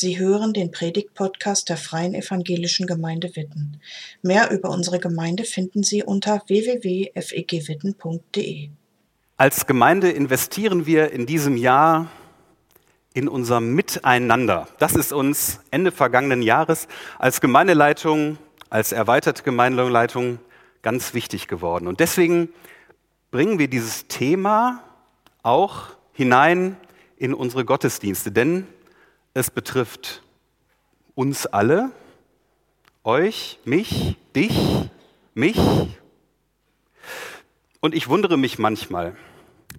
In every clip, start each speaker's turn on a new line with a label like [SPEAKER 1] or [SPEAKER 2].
[SPEAKER 1] Sie hören den Predigt-Podcast der Freien Evangelischen Gemeinde Witten. Mehr über unsere Gemeinde finden Sie unter www.fegwitten.de.
[SPEAKER 2] Als Gemeinde investieren wir in diesem Jahr in unser Miteinander. Das ist uns Ende vergangenen Jahres als Gemeindeleitung, als erweiterte Gemeindeleitung ganz wichtig geworden. Und deswegen bringen wir dieses Thema auch hinein in unsere Gottesdienste, denn es betrifft uns alle, euch, mich, dich, mich. Und ich wundere mich manchmal,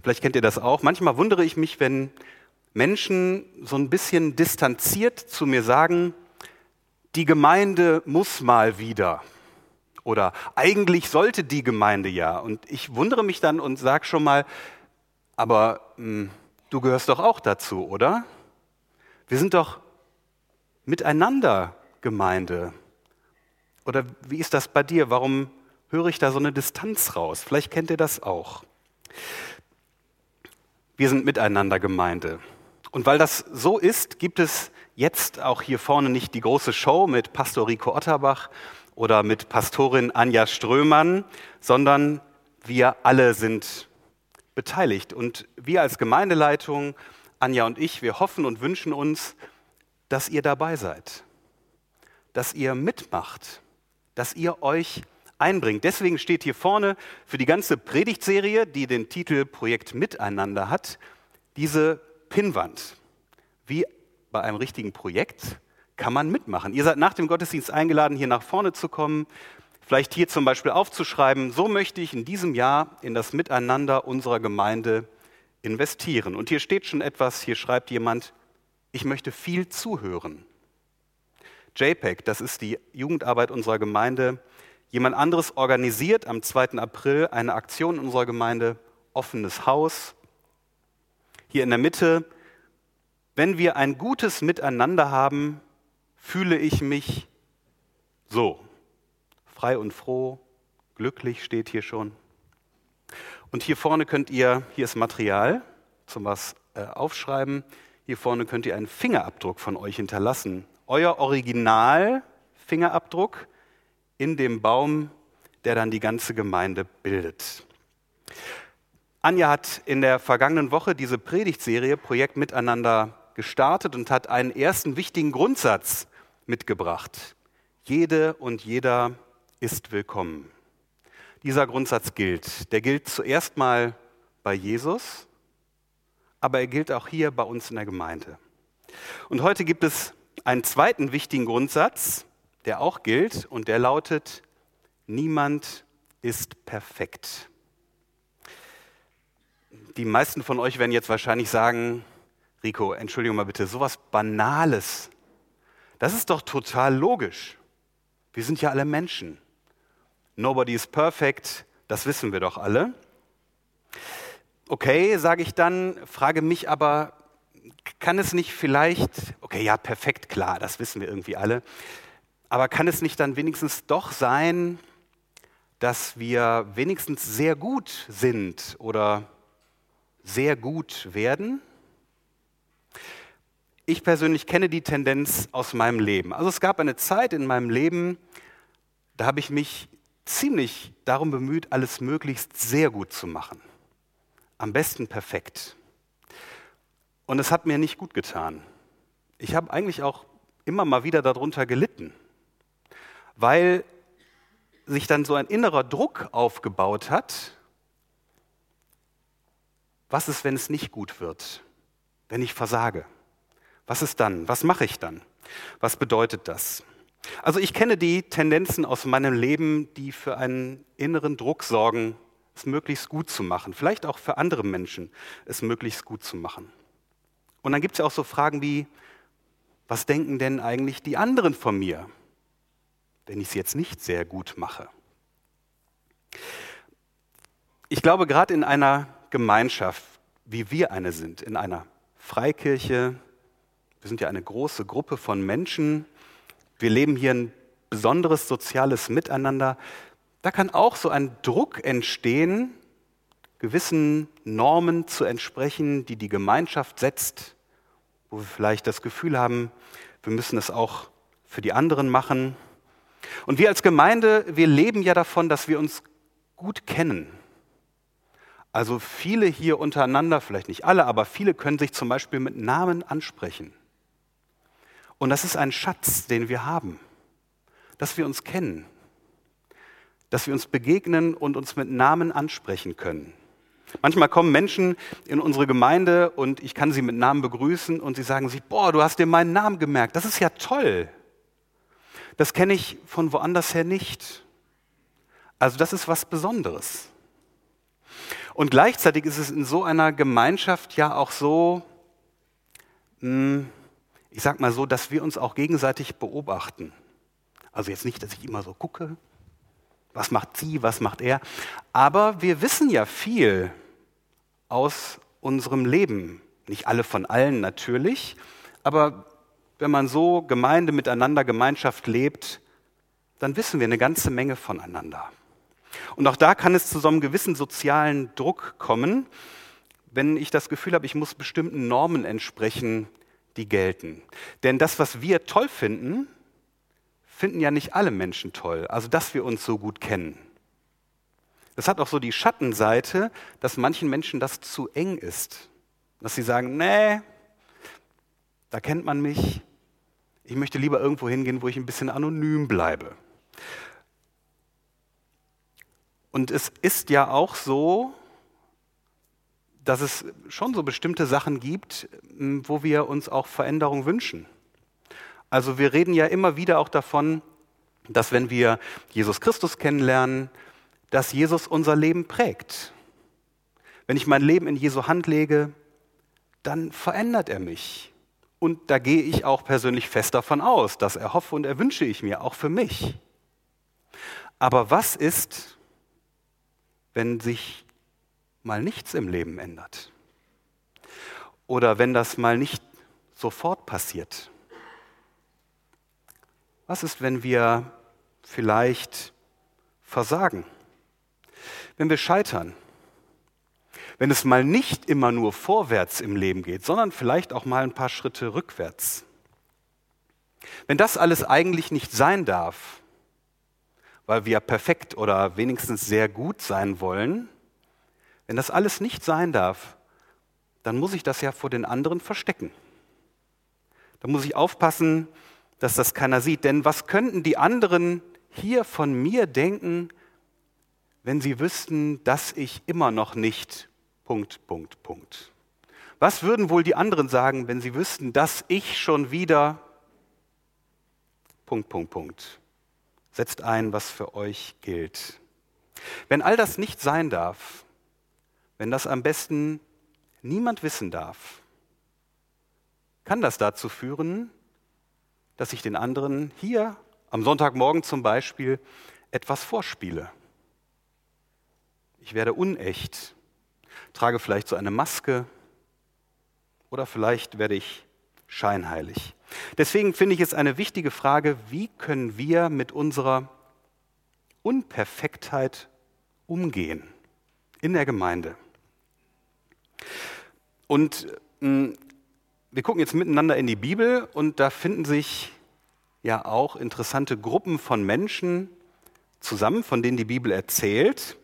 [SPEAKER 2] vielleicht kennt ihr das auch, manchmal wundere ich mich, wenn Menschen so ein bisschen distanziert zu mir sagen, die Gemeinde muss mal wieder. Oder eigentlich sollte die Gemeinde ja. Und ich wundere mich dann und sage schon mal, aber mh, hm, du gehörst doch auch dazu, oder? Wir sind doch miteinander Gemeinde. Oder wie ist das bei dir? Warum höre ich da so eine Distanz raus? Vielleicht kennt ihr das auch. Wir sind miteinander Gemeinde. Und weil das so ist, gibt es jetzt auch hier vorne nicht die große Show mit Pastor Rico Otterbach oder mit Pastorin Anja Strömann, sondern wir alle sind beteiligt. Und wir als Gemeindeleitung Anja und ich, wir hoffen und wünschen uns, dass ihr dabei seid, dass ihr mitmacht, dass ihr euch einbringt. Deswegen steht hier vorne für die ganze Predigtserie, die den Titel Projekt Miteinander hat, diese Pinnwand. Wie bei einem richtigen Projekt kann man mitmachen. Ihr seid nach dem Gottesdienst eingeladen, hier nach vorne zu kommen, vielleicht hier zum Beispiel aufzuschreiben, so möchte ich in diesem Jahr in das Miteinander unserer Gemeinde investieren. Und hier steht schon etwas, hier schreibt jemand, ich möchte viel zuhören. JPEG, das ist die Jugendarbeit unserer Gemeinde. Jemand anderes organisiert am 2. April eine Aktion in unserer Gemeinde, offenes Haus. Hier in der Mitte, wenn wir ein gutes Miteinander haben, fühle ich mich so. Frei und froh, glücklich steht hier schon. Und hier vorne könnt ihr, hier ist Material zum was äh, aufschreiben. Hier vorne könnt ihr einen Fingerabdruck von euch hinterlassen. Euer Original-Fingerabdruck in dem Baum, der dann die ganze Gemeinde bildet. Anja hat in der vergangenen Woche diese Predigtserie Projekt Miteinander gestartet und hat einen ersten wichtigen Grundsatz mitgebracht. Jede und jeder ist willkommen. Dieser Grundsatz gilt. Der gilt zuerst mal bei Jesus, aber er gilt auch hier bei uns in der Gemeinde. Und heute gibt es einen zweiten wichtigen Grundsatz, der auch gilt und der lautet, niemand ist perfekt. Die meisten von euch werden jetzt wahrscheinlich sagen, Rico, Entschuldigung mal bitte, sowas Banales, das ist doch total logisch. Wir sind ja alle Menschen. Nobody is perfect, das wissen wir doch alle. Okay, sage ich dann, frage mich aber, kann es nicht vielleicht, okay, ja, perfekt, klar, das wissen wir irgendwie alle, aber kann es nicht dann wenigstens doch sein, dass wir wenigstens sehr gut sind oder sehr gut werden? Ich persönlich kenne die Tendenz aus meinem Leben. Also es gab eine Zeit in meinem Leben, da habe ich mich ziemlich darum bemüht, alles möglichst sehr gut zu machen. Am besten perfekt. Und es hat mir nicht gut getan. Ich habe eigentlich auch immer mal wieder darunter gelitten, weil sich dann so ein innerer Druck aufgebaut hat. Was ist, wenn es nicht gut wird? Wenn ich versage? Was ist dann? Was mache ich dann? Was bedeutet das? Also ich kenne die Tendenzen aus meinem Leben, die für einen inneren Druck sorgen, es möglichst gut zu machen. Vielleicht auch für andere Menschen, es möglichst gut zu machen. Und dann gibt es ja auch so Fragen wie, was denken denn eigentlich die anderen von mir, wenn ich es jetzt nicht sehr gut mache? Ich glaube, gerade in einer Gemeinschaft, wie wir eine sind, in einer Freikirche, wir sind ja eine große Gruppe von Menschen, wir leben hier ein besonderes soziales Miteinander. Da kann auch so ein Druck entstehen, gewissen Normen zu entsprechen, die die Gemeinschaft setzt, wo wir vielleicht das Gefühl haben, Wir müssen es auch für die anderen machen. Und wir als Gemeinde, wir leben ja davon, dass wir uns gut kennen. Also viele hier untereinander, vielleicht nicht alle, aber viele können sich zum Beispiel mit Namen ansprechen. Und das ist ein Schatz, den wir haben, dass wir uns kennen, dass wir uns begegnen und uns mit Namen ansprechen können. Manchmal kommen Menschen in unsere Gemeinde und ich kann sie mit Namen begrüßen und sie sagen sich, boah, du hast dir meinen Namen gemerkt, das ist ja toll. Das kenne ich von woanders her nicht. Also das ist was Besonderes. Und gleichzeitig ist es in so einer Gemeinschaft ja auch so, hm, ich sag mal so, dass wir uns auch gegenseitig beobachten. Also jetzt nicht, dass ich immer so gucke, was macht sie, was macht er, aber wir wissen ja viel aus unserem Leben. Nicht alle von allen natürlich, aber wenn man so Gemeinde miteinander, Gemeinschaft lebt, dann wissen wir eine ganze Menge voneinander. Und auch da kann es zu so einem gewissen sozialen Druck kommen, wenn ich das Gefühl habe, ich muss bestimmten Normen entsprechen, die gelten. Denn das, was wir toll finden, finden ja nicht alle Menschen toll. Also, dass wir uns so gut kennen. Das hat auch so die Schattenseite, dass manchen Menschen das zu eng ist. Dass sie sagen, nee, da kennt man mich. Ich möchte lieber irgendwo hingehen, wo ich ein bisschen anonym bleibe. Und es ist ja auch so, dass es schon so bestimmte Sachen gibt, wo wir uns auch Veränderung wünschen. Also wir reden ja immer wieder auch davon, dass wenn wir Jesus Christus kennenlernen, dass Jesus unser Leben prägt. Wenn ich mein Leben in Jesu Hand lege, dann verändert er mich. Und da gehe ich auch persönlich fest davon aus, dass er hoffe und erwünsche ich mir, auch für mich. Aber was ist, wenn sich mal nichts im Leben ändert? Oder wenn das mal nicht sofort passiert? Was ist, wenn wir vielleicht versagen? Wenn wir scheitern? Wenn es mal nicht immer nur vorwärts im Leben geht, sondern vielleicht auch mal ein paar Schritte rückwärts? Wenn das alles eigentlich nicht sein darf, weil wir perfekt oder wenigstens sehr gut sein wollen, wenn das alles nicht sein darf, dann muss ich das ja vor den anderen verstecken. Da muss ich aufpassen, dass das keiner sieht. Denn was könnten die anderen hier von mir denken, wenn sie wüssten, dass ich immer noch nicht Punkt, Punkt, Punkt. Was würden wohl die anderen sagen, wenn sie wüssten, dass ich schon wieder Punkt, Punkt, Punkt setzt ein, was für euch gilt. Wenn all das nicht sein darf, wenn das am besten niemand wissen darf, kann das dazu führen, dass ich den anderen hier am Sonntagmorgen zum Beispiel etwas vorspiele. Ich werde unecht, trage vielleicht so eine Maske oder vielleicht werde ich scheinheilig. Deswegen finde ich es eine wichtige Frage, wie können wir mit unserer Unperfektheit umgehen in der Gemeinde. Und mh, hm, wir gucken jetzt miteinander in die Bibel und da finden sich ja auch interessante Gruppen von Menschen zusammen, von denen die Bibel erzählt.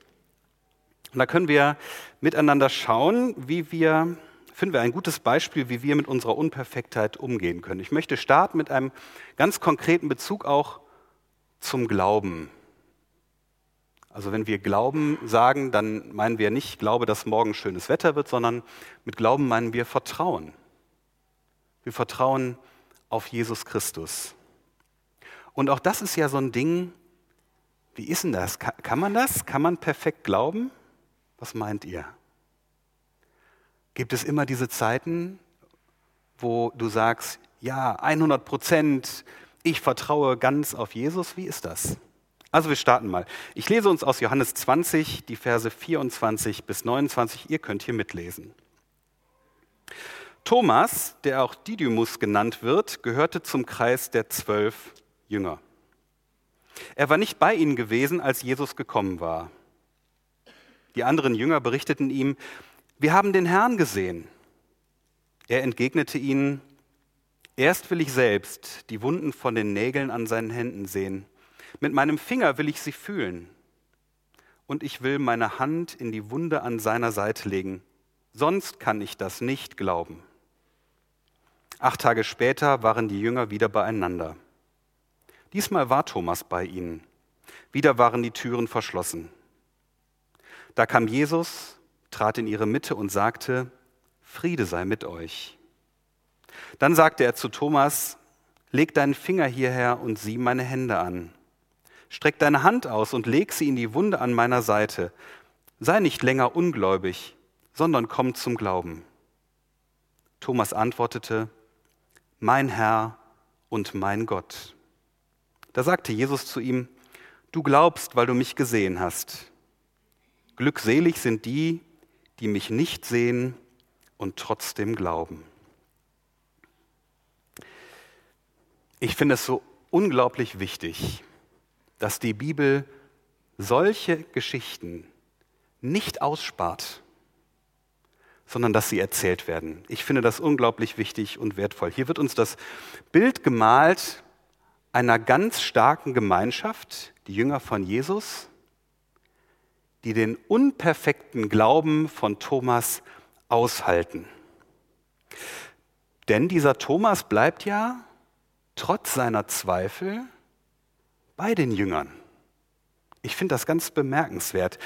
[SPEAKER 2] Und da können wir miteinander schauen, wie wir finden wir ein gutes Beispiel, wie wir mit unserer Unperfektheit umgehen können. Ich möchte starten mit einem ganz konkreten Bezug auch zum Glauben. Also wenn wir Glauben sagen, dann meinen wir nicht Glaube, dass morgen schönes Wetter wird, sondern mit Glauben meinen wir Vertrauen. Wir vertrauen auf Jesus Christus. Und auch das ist ja so ein Ding, wie ist denn das? Kann man das? Kann man perfekt glauben? Was meint ihr? Gibt es immer diese Zeiten, wo du sagst, ja, 100 Prozent, ich vertraue ganz auf Jesus? Wie ist das? Also wir starten mal. Ich lese uns aus Johannes 20 die Verse 24 bis 29. Ihr könnt hier mitlesen. Thomas, der auch Didymus genannt wird, gehörte zum Kreis der zwölf Jünger. Er war nicht bei ihnen gewesen, als Jesus gekommen war. Die anderen Jünger berichteten ihm, wir haben den Herrn gesehen. Er entgegnete ihnen, Erst will ich selbst die Wunden von den Nägeln an seinen Händen sehen. Mit meinem Finger will ich sie fühlen. Und ich will meine Hand in die Wunde an seiner Seite legen. Sonst kann ich das nicht glauben. Acht Tage später waren die Jünger wieder beieinander. Diesmal war Thomas bei ihnen. Wieder waren die Türen verschlossen. Da kam Jesus, trat in ihre Mitte und sagte, Friede sei mit euch. Dann sagte er zu Thomas, leg deinen Finger hierher und sieh meine Hände an. Streck deine Hand aus und leg sie in die Wunde an meiner Seite. Sei nicht länger ungläubig, sondern komm zum Glauben. Thomas antwortete, mein Herr und mein Gott. Da sagte Jesus zu ihm, du glaubst, weil du mich gesehen hast. Glückselig sind die, die mich nicht sehen und trotzdem glauben. Ich finde es so unglaublich wichtig, dass die Bibel solche Geschichten nicht ausspart, sondern dass sie erzählt werden. Ich finde das unglaublich wichtig und wertvoll. Hier wird uns das Bild gemalt einer ganz starken Gemeinschaft, die Jünger von Jesus, die den unperfekten Glauben von Thomas aushalten. Denn dieser Thomas bleibt ja trotz seiner Zweifel bei den Jüngern. Ich finde das ganz bemerkenswert.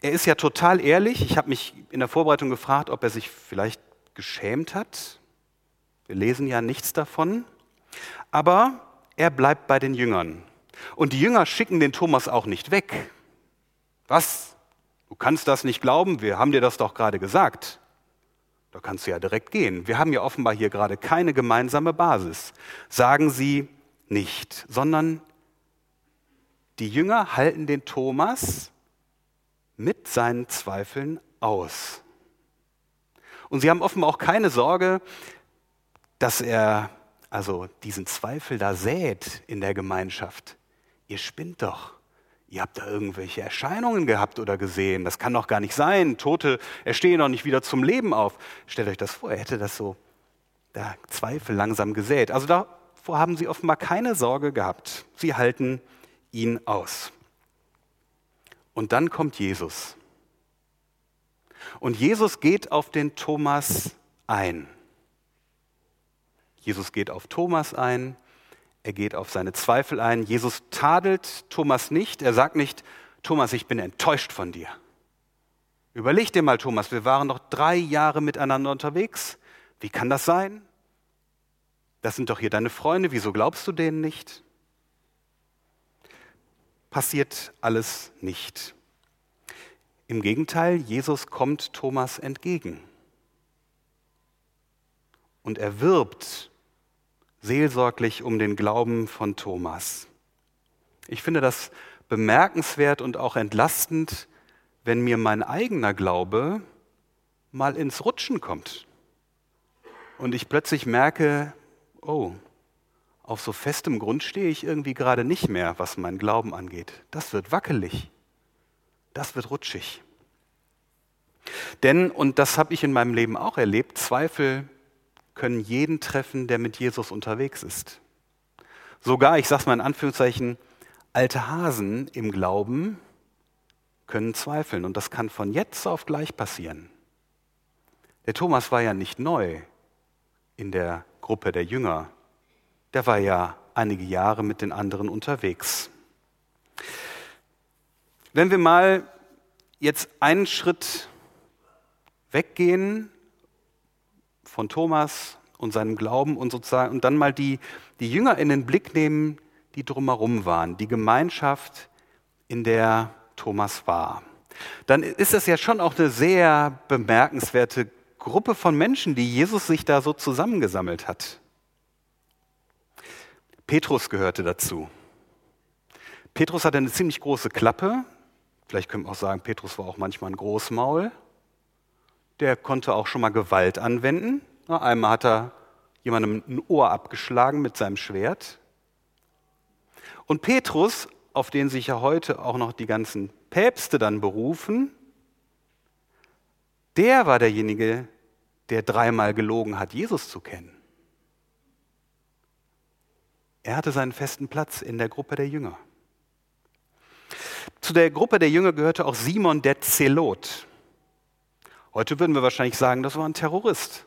[SPEAKER 2] Er ist ja total ehrlich. Ich habe mich in der Vorbereitung gefragt, ob er sich vielleicht geschämt hat. Wir lesen ja nichts davon. Aber er bleibt bei den Jüngern. Und die Jünger schicken den Thomas auch nicht weg. Was? Du kannst das nicht glauben? Wir haben dir das doch gerade gesagt. Da kannst du ja direkt gehen. Wir haben ja offenbar hier gerade keine gemeinsame Basis. Sagen sie nicht, sondern die Jünger halten den Thomas mit seinen Zweifeln aus. Und sie haben offenbar auch keine Sorge, dass er also diesen Zweifel da sät in der Gemeinschaft. Ihr spinnt doch. Ihr habt da irgendwelche Erscheinungen gehabt oder gesehen. Das kann doch gar nicht sein. Tote erstehen doch nicht wieder zum Leben auf. Stellt euch das vor, er hätte das so, da Zweifel langsam gesät. Also davor haben sie offenbar keine Sorge gehabt. Sie halten ihn aus. Und dann kommt Jesus. Und Jesus geht auf den Thomas ein. Jesus geht auf Thomas ein. Er geht auf seine Zweifel ein. Jesus tadelt Thomas nicht. Er sagt nicht, Thomas, ich bin enttäuscht von dir. Überleg dir mal, Thomas, wir waren noch drei Jahre miteinander unterwegs. Wie kann das sein? Das sind doch hier deine Freunde. Wieso glaubst du denen nicht? Passiert alles nicht. Im Gegenteil, Jesus kommt Thomas entgegen. Und er wirbt seelsorglich um den Glauben von Thomas. Ich finde das bemerkenswert und auch entlastend, wenn mir mein eigener Glaube mal ins Rutschen kommt und ich plötzlich merke, oh, auf so festem Grund stehe ich irgendwie gerade nicht mehr, was meinen Glauben angeht. Das wird wackelig, das wird rutschig. Denn, und das habe ich in meinem Leben auch erlebt, Zweifel können jeden treffen, der mit Jesus unterwegs ist. Sogar, ich sage es mal in Anführungszeichen, alte Hasen im Glauben können zweifeln und das kann von jetzt auf gleich passieren. Der Thomas war ja nicht neu in der Gruppe der Jünger. Der war ja einige Jahre mit den anderen unterwegs. Wenn wir mal jetzt einen Schritt weggehen von Thomas und seinem Glauben und sozusagen und dann mal die, die Jünger in den Blick nehmen, die drumherum waren, die Gemeinschaft, in der Thomas war. Dann ist es ja schon auch eine sehr bemerkenswerte Gruppe von Menschen, die Jesus sich da so zusammengesammelt hat. Petrus gehörte dazu. Petrus hatte eine ziemlich große Klappe. Vielleicht könnte man auch sagen, Petrus war auch manchmal ein Großmaul der konnte auch schon mal Gewalt anwenden. Einmal hat er jemandem ein Ohr abgeschlagen mit seinem Schwert. Und Petrus, auf den sich ja heute auch noch die ganzen Päpste dann berufen, der war derjenige, der dreimal gelogen hat, Jesus zu kennen. Er hatte seinen festen Platz in der Gruppe der Jünger. Zu der Gruppe der Jünger gehörte auch Simon der Zelot. Heute würden wir wahrscheinlich sagen, das war ein Terrorist.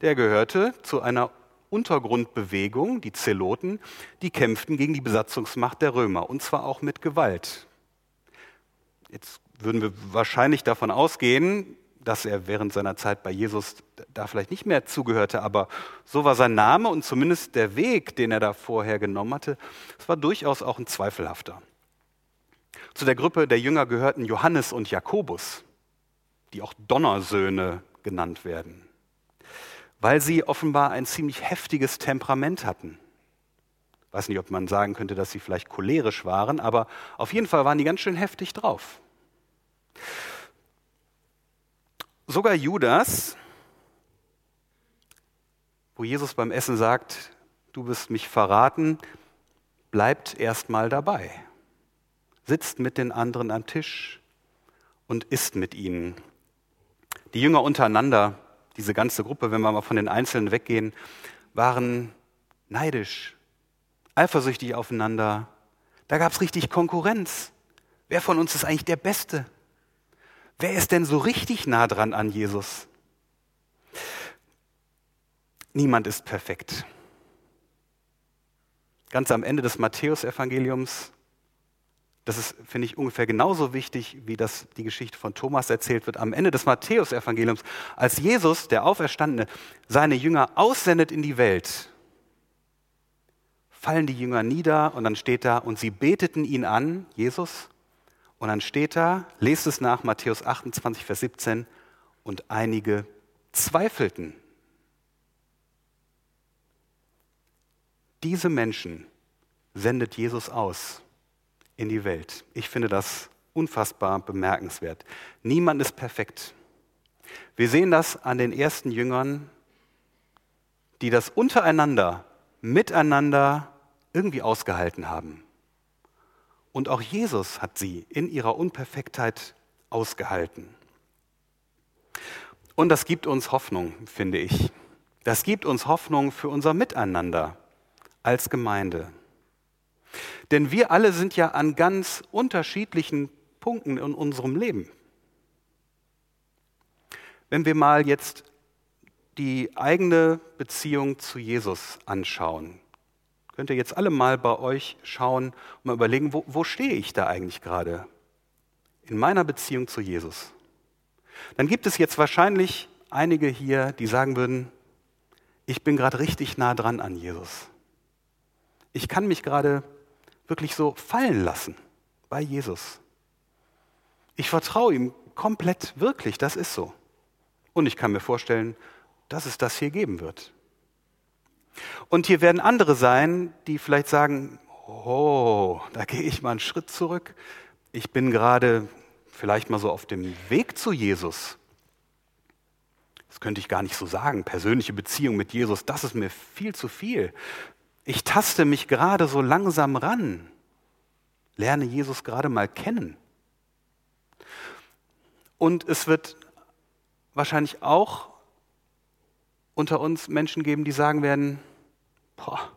[SPEAKER 2] Der gehörte zu einer Untergrundbewegung, die Zeloten, die kämpften gegen die Besatzungsmacht der Römer, und zwar auch mit Gewalt. Jetzt würden wir wahrscheinlich davon ausgehen, dass er während seiner Zeit bei Jesus da vielleicht nicht mehr zugehörte, aber so war sein Name und zumindest der Weg, den er da vorher genommen hatte, es war durchaus auch ein zweifelhafter. Zu der Gruppe der Jünger gehörten Johannes und Jakobus, die auch Donnersöhne genannt werden, weil sie offenbar ein ziemlich heftiges Temperament hatten. Ich weiß nicht, ob man sagen könnte, dass sie vielleicht cholerisch waren, aber auf jeden Fall waren die ganz schön heftig drauf. Sogar Judas, wo Jesus beim Essen sagt, du bist mich verraten, bleibt erstmal dabei sitzt mit den anderen am Tisch und isst mit ihnen. Die Jünger untereinander, diese ganze Gruppe, wenn wir mal von den Einzelnen weggehen, waren neidisch, eifersüchtig aufeinander. Da gab es richtig Konkurrenz. Wer von uns ist eigentlich der Beste? Wer ist denn so richtig nah dran an Jesus? Niemand ist perfekt. Ganz am Ende des Matthäusevangeliums das ist, finde ich, ungefähr genauso wichtig, wie das die Geschichte von Thomas erzählt wird am Ende des Matthäusevangeliums. Als Jesus, der Auferstandene, seine Jünger aussendet in die Welt, fallen die Jünger nieder und dann steht da, und sie beteten ihn an, Jesus, und dann steht da, lest es nach, Matthäus 28, Vers 17, und einige zweifelten. Diese Menschen sendet Jesus aus in die Welt. Ich finde das unfassbar bemerkenswert. Niemand ist perfekt. Wir sehen das an den ersten Jüngern, die das untereinander, miteinander irgendwie ausgehalten haben. Und auch Jesus hat sie in ihrer Unperfektheit ausgehalten. Und das gibt uns Hoffnung, finde ich. Das gibt uns Hoffnung für unser Miteinander als Gemeinde. Denn wir alle sind ja an ganz unterschiedlichen Punkten in unserem Leben. Wenn wir mal jetzt die eigene Beziehung zu Jesus anschauen, könnt ihr jetzt alle mal bei euch schauen und mal überlegen, wo, wo stehe ich da eigentlich gerade in meiner Beziehung zu Jesus? Dann gibt es jetzt wahrscheinlich einige hier, die sagen würden, ich bin gerade richtig nah dran an Jesus. Ich kann mich gerade wirklich so fallen lassen bei Jesus. Ich vertraue ihm komplett, wirklich, das ist so. Und ich kann mir vorstellen, dass es das hier geben wird. Und hier werden andere sein, die vielleicht sagen, oh, da gehe ich mal einen Schritt zurück. Ich bin gerade vielleicht mal so auf dem Weg zu Jesus. Das könnte ich gar nicht so sagen. Persönliche Beziehung mit Jesus, das ist mir viel zu viel. Ich taste mich gerade so langsam ran, lerne Jesus gerade mal kennen. Und es wird wahrscheinlich auch unter uns Menschen geben, die sagen werden, boah,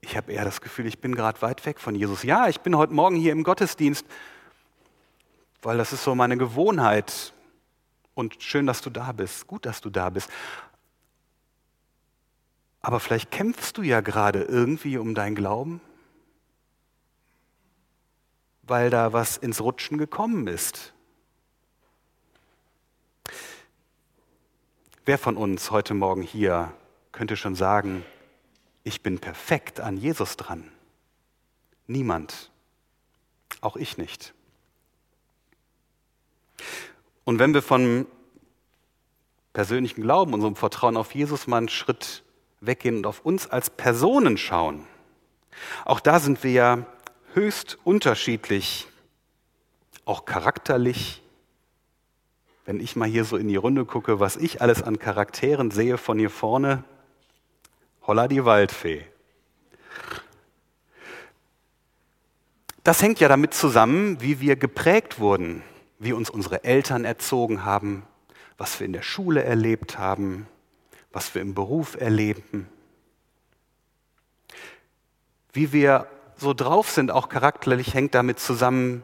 [SPEAKER 2] ich habe eher das Gefühl, ich bin gerade weit weg von Jesus. Ja, ich bin heute Morgen hier im Gottesdienst, weil das ist so meine Gewohnheit. Und schön, dass du da bist, gut, dass du da bist. Aber vielleicht kämpfst du ja gerade irgendwie um deinen Glauben, weil da was ins Rutschen gekommen ist. Wer von uns heute Morgen hier könnte schon sagen, ich bin perfekt an Jesus dran? Niemand. Auch ich nicht. Und wenn wir von persönlichem Glauben, unserem Vertrauen auf Jesus mal einen Schritt weggehen und auf uns als Personen schauen. Auch da sind wir ja höchst unterschiedlich, auch charakterlich. Wenn ich mal hier so in die Runde gucke, was ich alles an Charakteren sehe von hier vorne, holla die Waldfee. Das hängt ja damit zusammen, wie wir geprägt wurden, wie uns unsere Eltern erzogen haben, was wir in der Schule erlebt haben, was wir im Beruf erleben. Wie wir so drauf sind, auch charakterlich, hängt damit zusammen,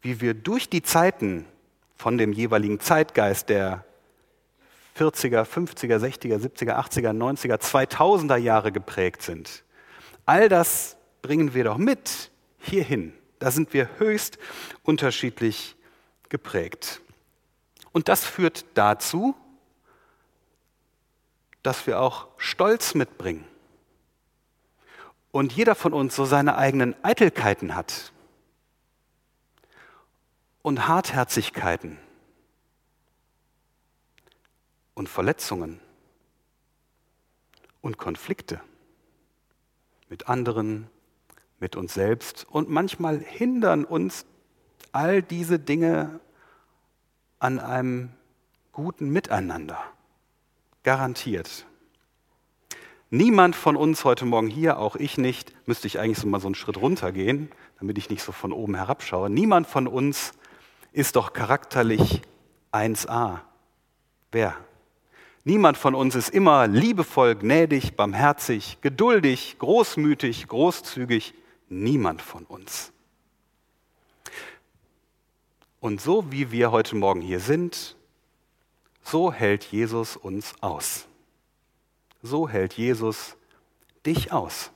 [SPEAKER 2] wie wir durch die Zeiten von dem jeweiligen Zeitgeist der 40er, 50er, 60er, 70er, 80er, 90er, 2000er Jahre geprägt sind. All das bringen wir doch mit hierhin. Da sind wir höchst unterschiedlich geprägt. Und das führt dazu, dass wir auch Stolz mitbringen. Und jeder von uns so seine eigenen Eitelkeiten hat und Hartherzigkeiten und Verletzungen und Konflikte mit anderen, mit uns selbst. Und manchmal hindern uns all diese Dinge an einem guten Miteinander. Garantiert. Niemand von uns heute Morgen hier, auch ich nicht, müsste ich eigentlich so mal so einen Schritt runtergehen, damit ich nicht so von oben herabschaue. Niemand von uns ist doch charakterlich 1a. Wer? Niemand von uns ist immer liebevoll, gnädig, barmherzig, geduldig, großmütig, großzügig. Niemand von uns. Und so wie wir heute Morgen hier sind, so hält Jesus uns aus. So hält Jesus dich aus.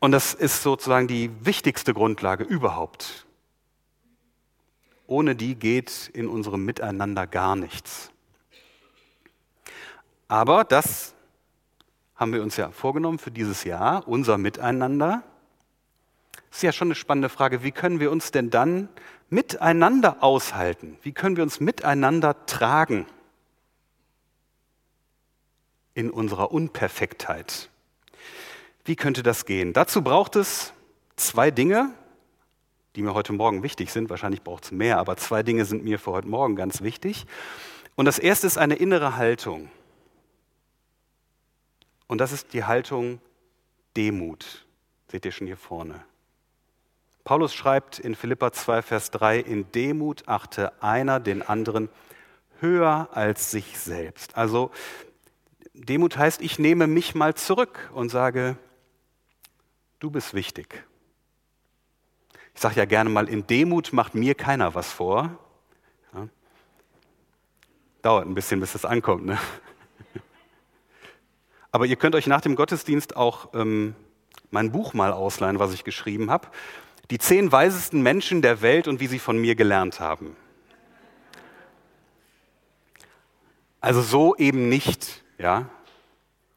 [SPEAKER 2] Und das ist sozusagen die wichtigste Grundlage überhaupt. Ohne die geht in unserem Miteinander gar nichts. Aber das haben wir uns ja vorgenommen für dieses Jahr, unser Miteinander. Das ist ja schon eine spannende Frage. Wie können wir uns denn dann miteinander aushalten? Wie können wir uns miteinander tragen in unserer Unperfektheit? Wie könnte das gehen? Dazu braucht es zwei Dinge, die mir heute Morgen wichtig sind. Wahrscheinlich braucht es mehr, aber zwei Dinge sind mir für heute Morgen ganz wichtig. Und das erste ist eine innere Haltung. Und das ist die Haltung Demut. Seht ihr schon hier vorne. Paulus schreibt in Philippa 2, Vers 3, in Demut achte einer den anderen höher als sich selbst. Also Demut heißt, ich nehme mich mal zurück und sage, du bist wichtig. Ich sage ja gerne mal, in Demut macht mir keiner was vor. Ja. Dauert ein bisschen, bis das ankommt. Ne? Aber ihr könnt euch nach dem Gottesdienst auch ähm, mein Buch mal ausleihen, was ich geschrieben habe. Die zehn weisesten Menschen der Welt und wie sie von mir gelernt haben. Also so eben nicht, ja.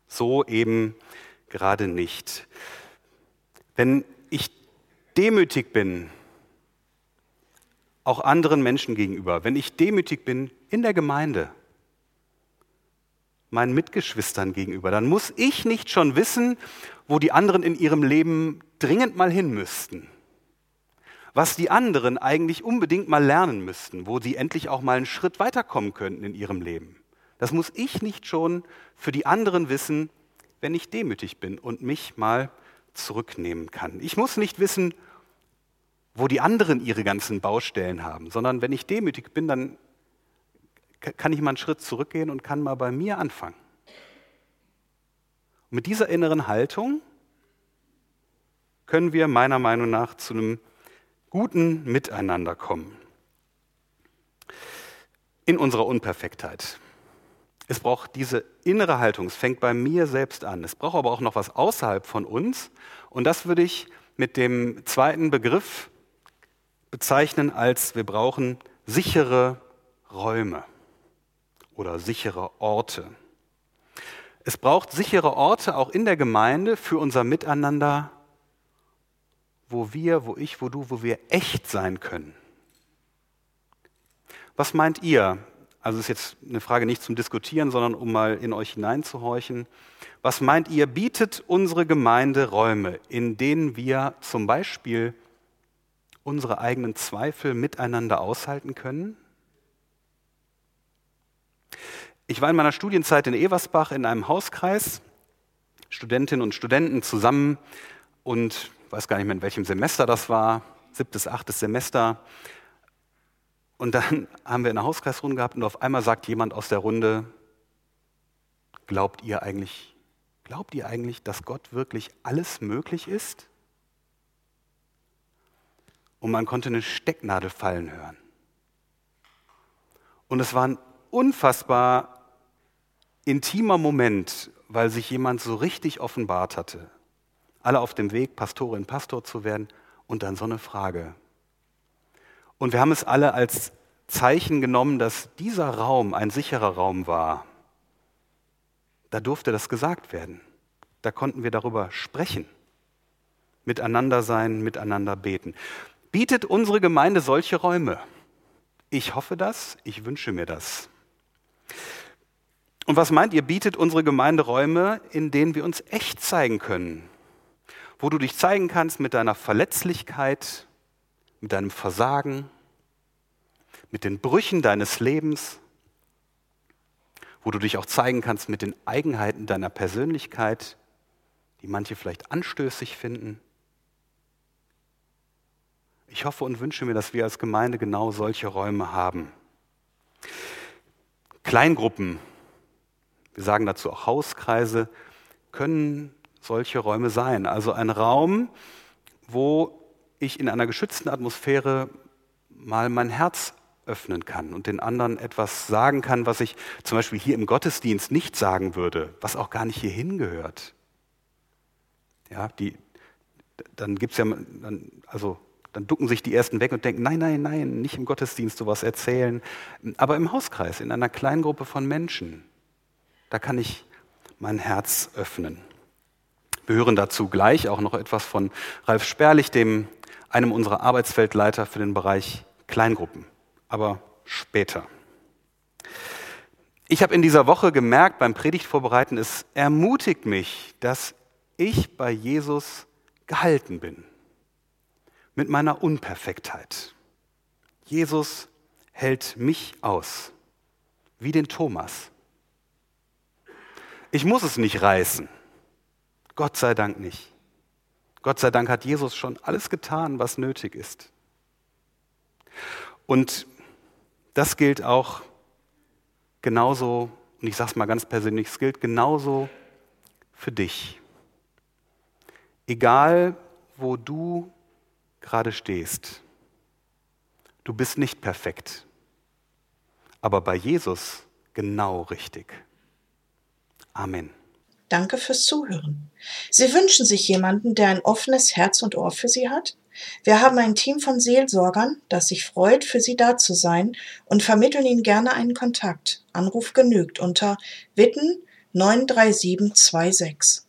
[SPEAKER 2] So eben gerade nicht. Wenn ich demütig bin, auch anderen Menschen gegenüber, wenn ich demütig bin in der Gemeinde, meinen Mitgeschwistern gegenüber, dann muss ich nicht schon wissen, wo die anderen in ihrem Leben dringend mal hin müssten. Was die anderen eigentlich unbedingt mal lernen müssten, wo sie endlich auch mal einen Schritt weiterkommen könnten in ihrem Leben. Das muss ich nicht schon für die anderen wissen, wenn ich demütig bin und mich mal zurücknehmen kann. Ich muss nicht wissen, wo die anderen ihre ganzen Baustellen haben, sondern wenn ich demütig bin, dann kann ich mal einen Schritt zurückgehen und kann mal bei mir anfangen. Und mit dieser inneren Haltung können wir meiner Meinung nach zu einem guten Miteinander kommen. In unserer Unperfektheit. Es braucht diese innere Haltung, es fängt bei mir selbst an. Es braucht aber auch noch was außerhalb von uns. Und das würde ich mit dem zweiten Begriff bezeichnen als wir brauchen sichere Räume oder sichere Orte. Es braucht sichere Orte auch in der Gemeinde für unser Miteinander, wo wir, wo ich, wo du, wo wir echt sein können. Was meint ihr? Also ist jetzt eine Frage nicht zum Diskutieren, sondern um mal in euch hineinzuhorchen. Was meint ihr, bietet unsere Gemeinde Räume, in denen wir zum Beispiel unsere eigenen Zweifel miteinander aushalten können? Ich war in meiner Studienzeit in Eversbach in einem Hauskreis, Studentinnen und Studenten zusammen und weiß gar nicht mehr, in welchem Semester das war, siebtes, achtes Semester. Und dann haben wir eine Hauskreisrunde gehabt und auf einmal sagt jemand aus der Runde, glaubt ihr eigentlich, Glaubt ihr eigentlich, dass Gott wirklich alles möglich ist? Und man konnte eine Stecknadel fallen hören. Und es war ein unfassbar intimer Moment, weil sich jemand so richtig offenbart hatte. Alle auf dem Weg, Pastorin, Pastor zu werden und dann so eine Frage. Und wir haben es alle als Zeichen genommen, dass dieser Raum ein sicherer Raum war. Da durfte das gesagt werden. Da konnten wir darüber sprechen, miteinander sein, miteinander beten. Bietet unsere Gemeinde solche Räume? Ich hoffe das, ich wünsche mir das. Und was meint ihr, bietet unsere Gemeinde Räume, in denen wir uns echt zeigen können? Wo du dich zeigen kannst mit deiner Verletzlichkeit, mit deinem Versagen, mit den Brüchen deines Lebens, wo du dich auch zeigen kannst mit den Eigenheiten deiner Persönlichkeit, die manche vielleicht anstößig finden. Ich hoffe und wünsche mir, dass wir als Gemeinde genau solche Räume haben. Kleingruppen, wir sagen dazu auch Hauskreise, können solche Räume sein. Also ein Raum, wo ich in einer geschützten Atmosphäre mal mein Herz öffnen kann und den anderen etwas sagen kann, was ich zum Beispiel hier im Gottesdienst nicht sagen würde, was auch gar nicht hierhin gehört. Ja, die, dann gibt's ja, dann, also dann ducken sich die Ersten weg und denken, nein, nein, nein, nicht im Gottesdienst sowas erzählen, aber im Hauskreis, in einer kleinen Gruppe von Menschen, da kann ich mein Herz öffnen. Wir hören dazu gleich auch noch etwas von Ralf Sperlich, dem einem unserer Arbeitsfeldleiter für den Bereich Kleingruppen, aber später. Ich habe in dieser Woche gemerkt beim Predigtvorbereiten, es ermutigt mich, dass ich bei Jesus gehalten bin mit meiner Unperfektheit. Jesus hält mich aus, wie den Thomas. Ich muss es nicht reißen. Gott sei Dank nicht. Gott sei Dank hat Jesus schon alles getan, was nötig ist. Und das gilt auch genauso, und ich sage es mal ganz persönlich, es gilt genauso für dich. Egal, wo du gerade stehst, du bist nicht perfekt, aber bei Jesus genau richtig. Amen.
[SPEAKER 1] Danke fürs Zuhören. Sie wünschen sich jemanden, der ein offenes Herz und Ohr für Sie hat? Wir haben ein Team von Seelsorgern, das sich freut, für Sie da zu sein und vermitteln Ihnen gerne einen Kontakt. Anruf genügt unter Witten 93726.